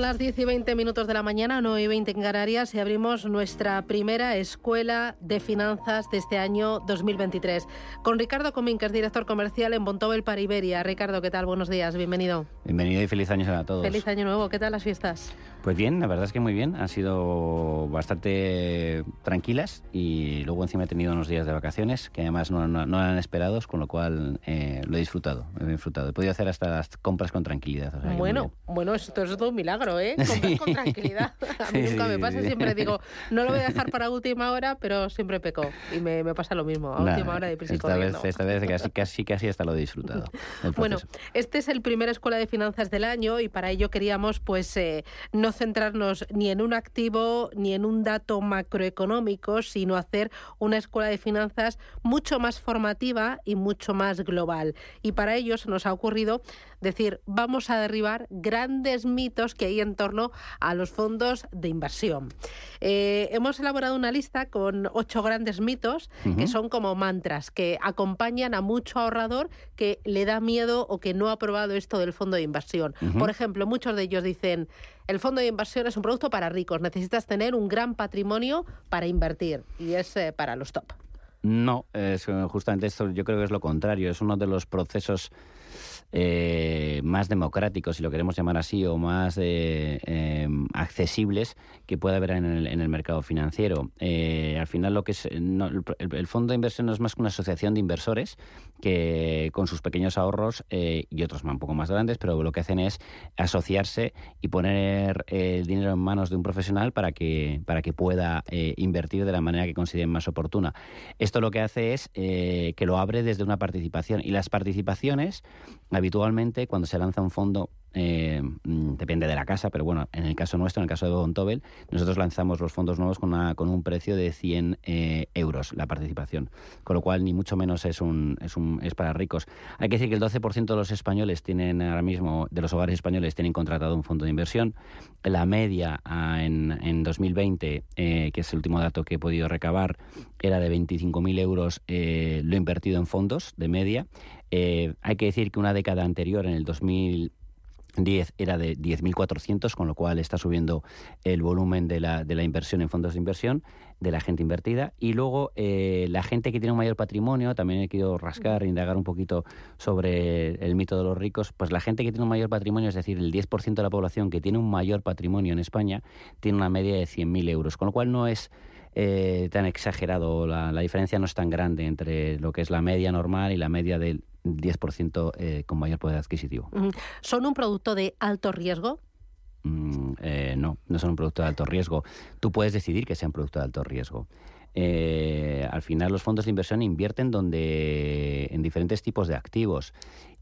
Son las 10 y 20 minutos de la mañana, 9 y 20 en Canarias, y abrimos nuestra primera escuela de finanzas de este año 2023. Con Ricardo Comín, que es director comercial en Bontobel para Iberia. Ricardo, ¿qué tal? Buenos días, bienvenido. Bienvenido y feliz año a todos. Feliz año nuevo, ¿qué tal las fiestas? Pues bien, la verdad es que muy bien. Han sido bastante tranquilas y luego encima he tenido unos días de vacaciones que además no, no, eran esperados, con lo cual eh, lo he disfrutado. He disfrutado. He podido hacer hasta las compras con tranquilidad. bueno, bueno, esto es todo un milagro, ¿eh? Compras con tranquilidad. A mí nunca me pasa, siempre digo, no lo voy a dejar para última hora, pero siempre peco. Y me, pasa lo mismo, a última hora de prisa esta vez, esta vez casi, casi, casi hasta lo he disfrutado. Bueno, este es el primer Escuela de Finanzas del año y para ello queríamos, pues, eh, no centrarnos ni en un activo ni en un dato macroeconómico, sino hacer una escuela de finanzas mucho más formativa y mucho más global. Y para ello se nos ha ocurrido decir, vamos a derribar grandes mitos que hay en torno a los fondos de inversión. Eh, hemos elaborado una lista con ocho grandes mitos que son como mantras que acompañan a mucho ahorrador que le da miedo o que no ha probado esto del fondo de inversión. Por ejemplo, muchos de ellos dicen, el fondo de inversión es un producto para ricos. Necesitas tener un gran patrimonio para invertir y es eh, para los top. No, es, justamente esto yo creo que es lo contrario. Es uno de los procesos eh, más democráticos, si lo queremos llamar así, o más eh, em, accesibles que pueda haber en el, mercado financiero. Eh, al final, lo que es el, fondo de inversión no es más que una asociación de inversores que con sus pequeños ahorros y otros un poco más grandes, pero lo que hacen es asociarse y poner el dinero en manos de un profesional para que para que pueda invertir de la manera que consideren más oportuna. Esto lo que hace es que lo abre desde una participación y las participaciones habitualmente cuando se lanza un fondo eh, mm, depende de la casa, pero bueno, en el caso nuestro, en el caso de Bontobel, nosotros lanzamos los fondos nuevos con, con un precio de 100 eh, euros la participación, con lo cual ni mucho menos es, un, es, un, es para ricos. Hay que decir que el 12% de los españoles tienen ahora mismo, de los hogares españoles, tienen contratado un fondo de inversión. La media ah, en, en 2020, eh, que es el último dato que he podido recabar, era de 25.000 euros lo invertido en fondos de media. hay que decir que una década anterior, en el 2000 10 era de 10.400, con lo cual está subiendo el volumen de la, de la inversión en fondos de inversión, de la gente invertida. Y luego eh, la gente que tiene un mayor patrimonio, también he querido rascar, indagar un poquito sobre el mito de los ricos, pues la gente que tiene un mayor patrimonio, es decir, el 10% de la población que tiene un mayor patrimonio en España, tiene una media de 100.000 euros, con lo cual no es... Eh, tan exagerado, la, la diferencia no es tan grande entre lo que es la media normal y la media del 10% eh, con mayor poder adquisitivo. ¿Son un producto de alto riesgo? Mm, eh, no, no son un producto de alto riesgo. Tú puedes decidir que sea un producto de alto riesgo. Eh, al final los fondos de inversión invierten donde en diferentes tipos de activos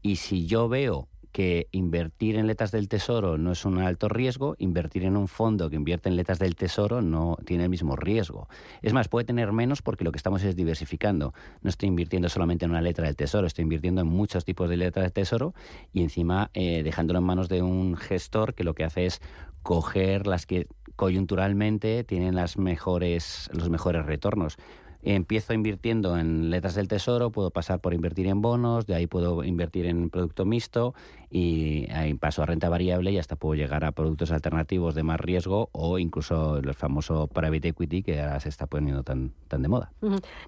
y si yo veo que invertir en letras del tesoro no es un alto riesgo, invertir en un fondo que invierte en letras del tesoro no tiene el mismo riesgo. Es más, puede tener menos porque lo que estamos es diversificando. No estoy invirtiendo solamente en una letra del tesoro, estoy invirtiendo en muchos tipos de letras del tesoro y encima eh, dejándolo en manos de un gestor que lo que hace es coger las que coyunturalmente tienen las mejores, los mejores retornos empiezo invirtiendo en letras del tesoro, puedo pasar por invertir en bonos, de ahí puedo invertir en producto mixto y ahí paso a renta variable y hasta puedo llegar a productos alternativos de más riesgo o incluso el famoso private equity que ahora se está poniendo tan, tan de moda.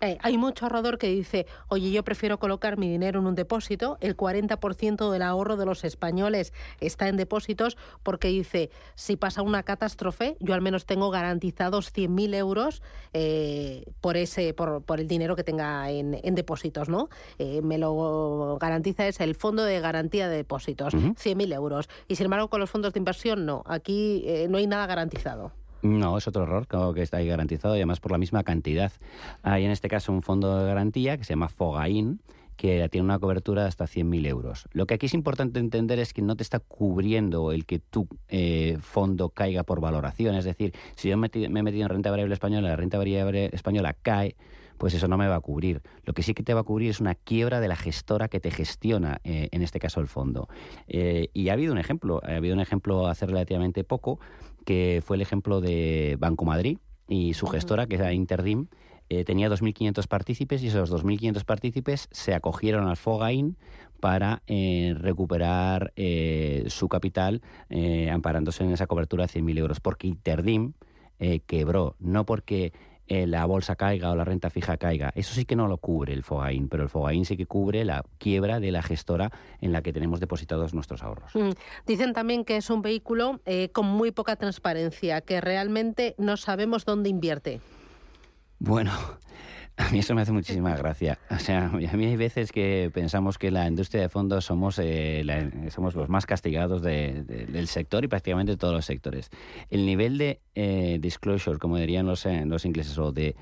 Eh, hay mucho ahorrador que dice, oye, yo prefiero colocar mi dinero en un depósito, el 40% del ahorro de los españoles está en depósitos porque dice, si pasa una catástrofe, yo al menos tengo garantizados 100.000 euros eh, por, ese, por, por, el dinero que tenga en, en depósitos, ¿no? Eh, me lo garantiza es el fondo de garantía de depósitos. 100.000 euros. Y sin embargo, con los fondos de inversión no. Aquí eh, no hay nada garantizado. No, es otro error, claro que está ahí garantizado y además por la misma cantidad. Hay en este caso un fondo de garantía que se llama Fogain, que tiene una cobertura de hasta 100.000 euros. Lo que aquí es importante entender es que no te está cubriendo el que tu eh, fondo caiga por valoración. Es decir, si yo me, me he metido en renta variable española, la renta variable española cae, pues eso no me va a cubrir. Lo que sí que te va a cubrir es una quiebra de la gestora que te gestiona, eh, en este caso el fondo. Eh, y ha habido un ejemplo, ha habido un ejemplo hace relativamente poco, que fue el ejemplo de Banco Madrid y su gestora, que era Interdim, tenía 2.500 partícipes y esos 2.500 partícipes se acogieron al Fogain para recuperar su capital amparándose en esa cobertura de 100.000 euros, porque Interdim quebró, no porque eh, la bolsa caiga o la renta fija caiga. Eso sí que no lo cubre el FOGAIN, pero el FOGAIN sí que cubre la quiebra de la gestora en la que tenemos depositados nuestros ahorros. Mm. Dicen también que es un vehículo eh, con muy poca transparencia, que realmente no sabemos dónde invierte. Bueno, a mí eso me hace muchísima gracia. O sea, a mí hay veces que pensamos que la industria de fondos somos, eh, somos los más castigados del sector y prácticamente todos los sectores. El nivel de eh, disclosure, como dirían los, eh, los ingleses, o de,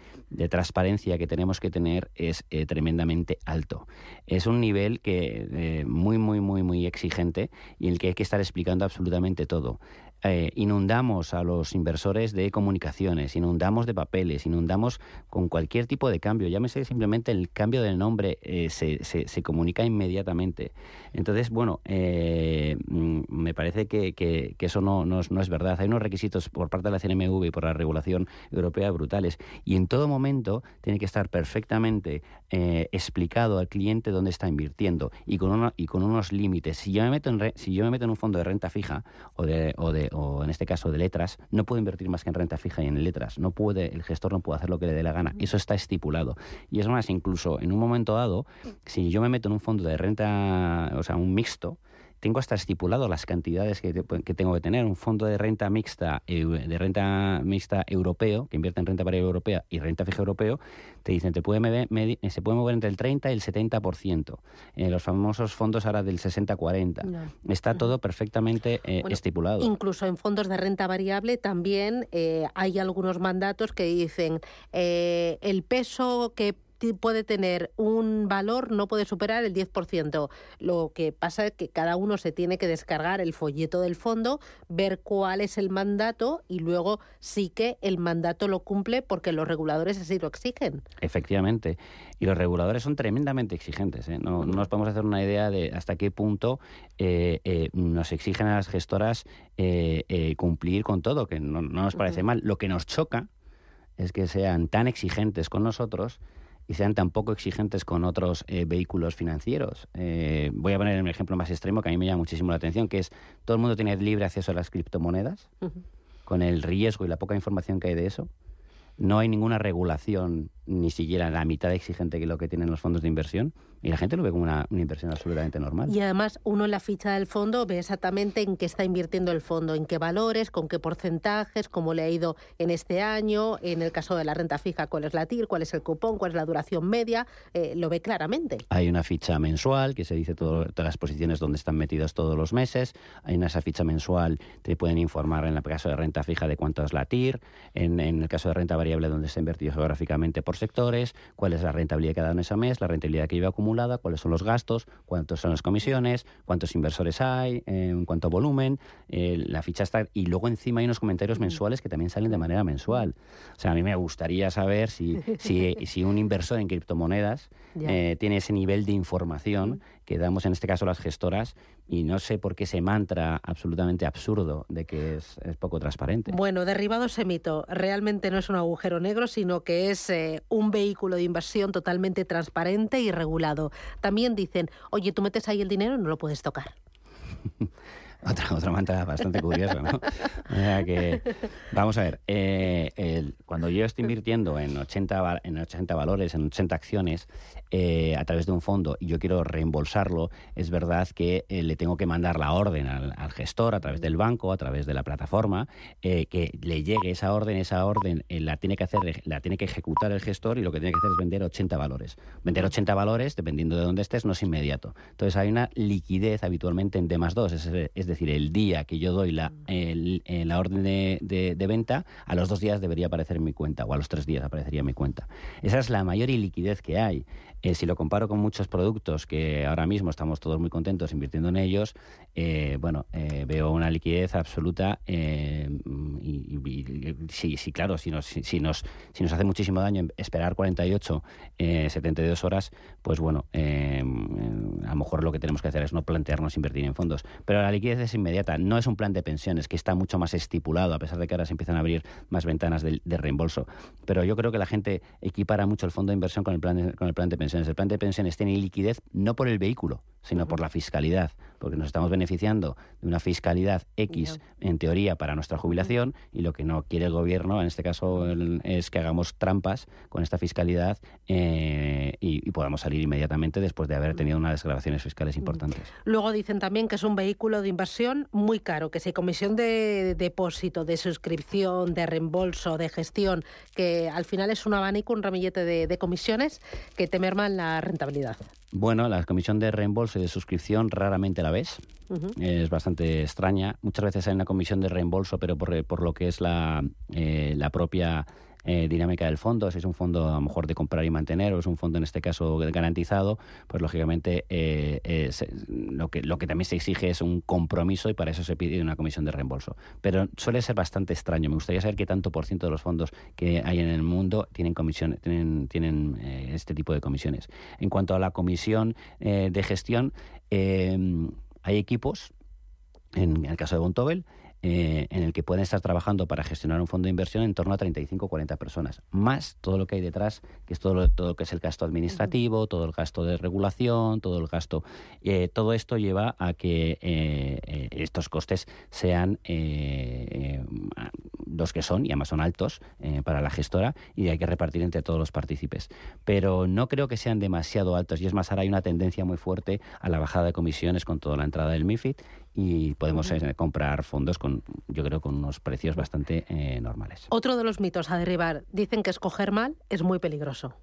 transparencia que tenemos que tener es tremendamente alto. Es un nivel que muy, muy, muy, muy exigente y en el que hay que estar explicando absolutamente todo. Eh, inundamos a los inversores de comunicaciones, inundamos de papeles, inundamos con cualquier tipo de cambio. Llámese simplemente el cambio del nombre, eh, se, se, comunica inmediatamente. Entonces, bueno, eh, mm, me parece que, que, eso no, no, es verdad. Hay unos requisitos por parte de la CNMV y por la regulación europea brutales. Y en todo momento tiene que estar perfectamente explicado al cliente dónde está invirtiendo y con, y con unos límites. Si yo, me meto en si yo me meto en un fondo de renta fija o de, o de o en este caso de letras, no puede invertir más que en renta fija y en letras. No puede, el gestor no puede hacer lo que le dé la gana. Eso está estipulado. Y es más, incluso en un momento dado, si yo me meto en un fondo de renta, o sea, un mixto, tengo hasta estipulado las cantidades que, tengo que tener. Un fondo de renta mixta, de renta mixta europeo, que invierte en renta variable europea y renta fija europeo, te dicen, te puede se puede mover entre el 30 y el 70%. En los famosos fondos ahora del 60-40. Está todo perfectamente eh, estipulado. Incluso en fondos de renta variable también eh, hay algunos mandatos que dicen eh, el peso que puede tener un valor, no puede superar el 10%. Lo que pasa es que cada uno se tiene que descargar el folleto del fondo, ver cuál es el mandato y luego sí que el mandato lo cumple porque los reguladores así lo exigen. Efectivamente. Y los reguladores son tremendamente exigentes. ¿eh? No, nos podemos hacer una idea de hasta qué punto eh, eh, nos exigen a las gestoras cumplir con todo, que no, nos parece mal. Lo que nos choca es que sean tan exigentes con nosotros y sean tan poco exigentes con otros eh, vehículos financieros. Eh, voy a poner un ejemplo más extremo que a mí me llama muchísimo la atención, que es todo el mundo tiene libre acceso a las criptomonedas, con el riesgo y la poca información que hay de eso. No hay ninguna regulación, ni siquiera la mitad exigente que lo que tienen los fondos de inversión. Y la gente lo ve como una, inversión absolutamente normal. Y además uno en la ficha del fondo ve exactamente en qué está invirtiendo el fondo, en qué valores, con qué porcentajes, cómo le ha ido en este año, en el caso de la renta fija, cuál es la TIR, cuál es el cupón, cuál es la duración media, eh, lo ve claramente. Hay una ficha mensual que se dice todas las posiciones donde están metidos todos los meses. Hay en esa ficha mensual te pueden informar en el caso de renta fija de cuánto es la TIR, en, en el caso de renta variable donde se ha invertido geográficamente por sectores, cuál es la rentabilidad que ha dado en ese mes, la rentabilidad que lleva acumulada cuáles son los gastos, cuántos son las comisiones, cuántos inversores hay, en cuánto volumen, eh, la ficha está... Y luego encima hay unos comentarios mensuales que también salen de manera mensual. O sea, a mí me gustaría saber si, si, si un inversor en criptomonedas eh, tiene ese nivel de información que damos en este caso las gestoras y no sé por qué ese mantra absolutamente absurdo de que es, poco transparente. Bueno, derribado ese mito, realmente no es un agujero negro, sino que es eh, un vehículo de inversión totalmente transparente y regulado. También dicen, oye, tú metes ahí el dinero no lo puedes tocar. Otra, otra bastante curiosa, ¿no? que, vamos a ver, eh, cuando yo estoy invirtiendo en 80, en 80 valores, en 80 acciones, eh, a través de un fondo y yo quiero reembolsarlo, es verdad que eh, le tengo que mandar la orden al, gestor a través del banco, a través de la plataforma, que le llegue esa orden, esa orden la tiene que hacer, la tiene que ejecutar el gestor y lo que tiene que hacer es vender 80 valores. Vender 80 valores, dependiendo de dónde estés, no es inmediato. Entonces hay una liquidez habitualmente en D más 2, es, decir, el día que yo doy la, la orden de, venta, a los dos días debería aparecer mi cuenta, o a los tres días aparecería mi cuenta. Esa es la mayor iliquidez que hay. Eh, si lo comparo con muchos productos que ahora mismo estamos todos muy contentos invirtiendo en ellos, eh, bueno, eh, veo una liquidez absoluta y, sí, sí, claro, si nos, si, nos, si nos hace muchísimo daño esperar 48, 72 horas, pues bueno, a lo mejor lo que tenemos que hacer es no plantearnos invertir en fondos. Pero la liquidez es inmediata. No es un plan de pensiones que está mucho más estipulado, a pesar de que ahora se empiezan a abrir más ventanas de, reembolso. Pero yo creo que la gente equipara mucho el fondo de inversión con el, plan de, con el plan de pensiones. El plan de pensiones tiene liquidez no por el vehículo, sino por la fiscalidad, porque nos estamos beneficiando de una fiscalidad X, en teoría, para nuestra jubilación, y lo que no quiere el gobierno, en este caso, es que hagamos trampas con esta fiscalidad eh, y, podamos salir inmediatamente después de haber tenido unas desgrabaciones fiscales importantes. Luego dicen también que es un vehículo de inversión muy caro, que si comisión de depósito, de suscripción, de reembolso, de gestión, que al final es un abanico, un ramillete de, comisiones que te merman la rentabilidad. Bueno, la comisión de reembolso y de suscripción raramente la ves. Es bastante extraña. Muchas veces hay una comisión de reembolso, pero por, por lo que es la, eh, la propia eh, dinámica del fondo, si es un fondo a lo mejor de comprar y mantener o es un fondo en este caso garantizado, pues lógicamente eh, lo, que, lo que también se exige es un compromiso y para eso se pide una comisión de reembolso. Pero suele ser bastante extraño. Me gustaría saber qué tanto por ciento de los fondos que hay en el mundo tienen, comisiones, tienen, tienen eh, este tipo de comisiones. En cuanto a la comisión de gestión, hay equipos, en el caso de Bontobel, eh, en el que pueden estar trabajando para gestionar un fondo de inversión en torno a 35 o 40 personas, más todo lo que hay detrás, que es todo lo, todo que es el gasto administrativo, todo el gasto de regulación, todo el gasto. Eh, todo esto lleva a que eh, estos costes sean los que son, y además son altos para la gestora, y hay que repartir entre todos los partícipes. Pero no creo que sean demasiado altos, y es más, ahora hay una tendencia muy fuerte a la bajada de comisiones con toda la entrada del MIFID y podemos eh, comprar fondos con, yo creo, con unos precios bastante eh, normales. Otro de los mitos a derribar, dicen que escoger mal es muy peligroso.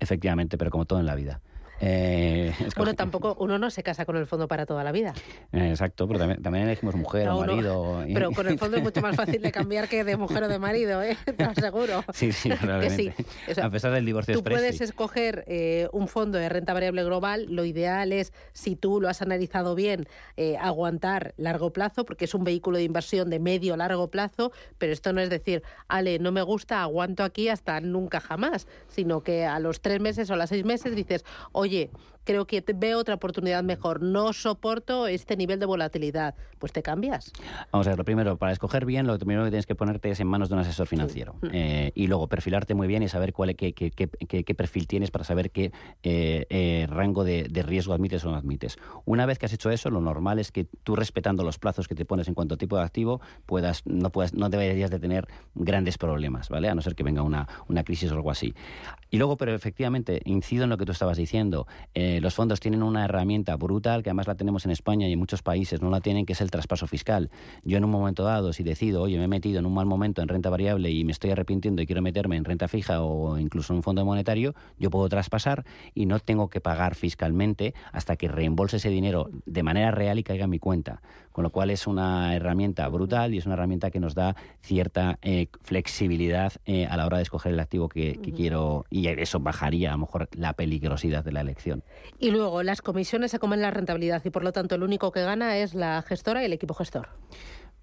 Efectivamente, pero como todo en la vida. Eh, bueno, tampoco uno no se casa con el fondo para toda la vida. exacto, pero también, elegimos mujer o marido. Pero con el fondo es mucho más fácil de cambiar que de mujer o de marido, ¿eh? te aseguro. Sí, sí, realmente. a pesar del divorcio Tú puedes escoger eh, un fondo de renta variable global. Lo ideal es, si tú lo has analizado bien, eh, aguantar largo plazo, porque es un vehículo de inversión de medio largo plazo. Pero esto no es decir, Ale, no me gusta, aguanto aquí hasta nunca jamás, sino que a los tres meses o a las seis meses dices, oye, oye, creo que veo otra oportunidad mejor, no soporto este nivel de volatilidad, pues te cambias. Vamos a ver, lo primero, para escoger bien, lo primero que tienes que ponerte es en manos de un asesor financiero. Mm. Eh, y luego perfilarte muy bien y saber cuál, qué, qué, qué, perfil tienes para saber qué eh, eh, rango de, riesgo admites o no admites. Una vez que has hecho eso, lo normal es que tú respetando los plazos que te pones en cuanto a tipo de activo, puedas, no, puedas, no deberías de tener grandes problemas, ¿vale? A no ser que venga una, una crisis o algo así. Y luego, pero efectivamente, incido en lo que tú estabas diciendo. Eh, los fondos tienen una herramienta brutal, que además la tenemos en España y en muchos países no la tienen, que es el traspaso fiscal. Yo en un momento dado, si decido, oye, me he metido en un mal momento en renta variable y me estoy arrepintiendo y quiero meterme en renta fija o incluso en un fondo monetario, yo puedo traspasar y no tengo que pagar fiscalmente hasta que reembolse ese dinero de manera real y caiga en mi cuenta con lo cual es una herramienta brutal y es una herramienta que nos da cierta eh, flexibilidad eh, a la hora de escoger el activo que, quiero y eso bajaría a lo mejor la peligrosidad de la elección. Y luego las comisiones se comen la rentabilidad y por lo tanto el único que gana es la gestora y el equipo gestor.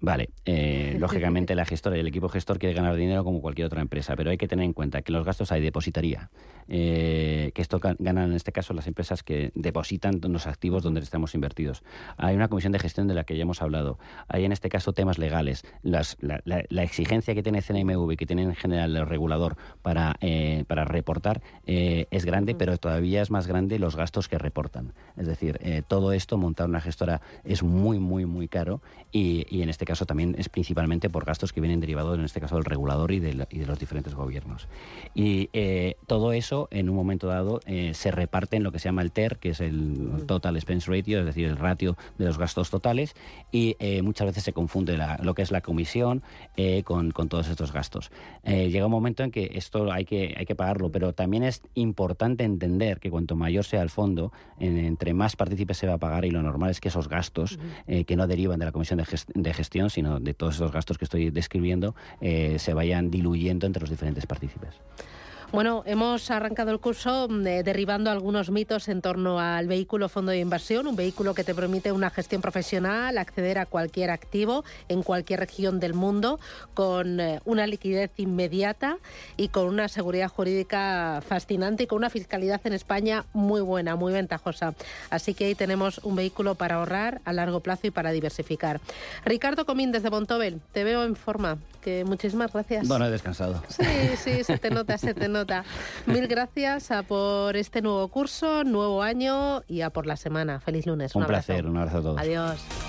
Vale, eh, lógicamente la gestora y el equipo gestor quiere ganar dinero como cualquier otra empresa, pero hay que tener en cuenta que los gastos hay depositaría, eh, que esto ganan en este caso las empresas que depositan los activos donde estamos invertidos. Hay una comisión de gestión de la que ya hemos hablado. Hay en este caso temas legales. la, exigencia que tiene CNMV, que tiene en general el regulador para, eh, para reportar, es grande, pero todavía es más grande los gastos que reportan. Es decir, todo esto, montar una gestora es muy, muy, muy caro y, y en este caso también es principalmente por gastos que vienen derivados, en este caso, del regulador y de, los diferentes gobiernos. Y eh, todo eso, en un momento dado, eh, se reparte en lo que se llama el TER, que es el Total Expense Ratio, es decir, el ratio de los gastos totales, y eh, muchas veces se confunde lo que es la comisión con, todos estos gastos. llega un momento en que esto hay que, hay que pagarlo, pero también es importante entender que cuanto mayor sea el fondo, entre más partícipes se va a pagar, y lo normal es que esos gastos que no derivan de la comisión de gestión sino de todos esos gastos que estoy describiendo, eh, se vayan diluyendo entre los diferentes partícipes. Bueno, hemos arrancado el curso mm, eh, derribando algunos mitos en torno al vehículo fondo de inversión, un vehículo que te permite una gestión profesional, acceder a cualquier activo en cualquier región del mundo con eh, una liquidez inmediata y con una seguridad jurídica fascinante y con una fiscalidad en España muy buena, muy ventajosa. Así que ahí tenemos un vehículo para ahorrar a largo plazo y para diversificar. Ricardo Comín desde Bontobel, te veo en forma. Que muchísimas gracias. Bueno, he descansado. Sí, sí, se te nota, se te nota. Mil gracias a por este nuevo curso, nuevo año y a por la semana. Feliz lunes. Un, placer, un abrazo a todos. Adiós.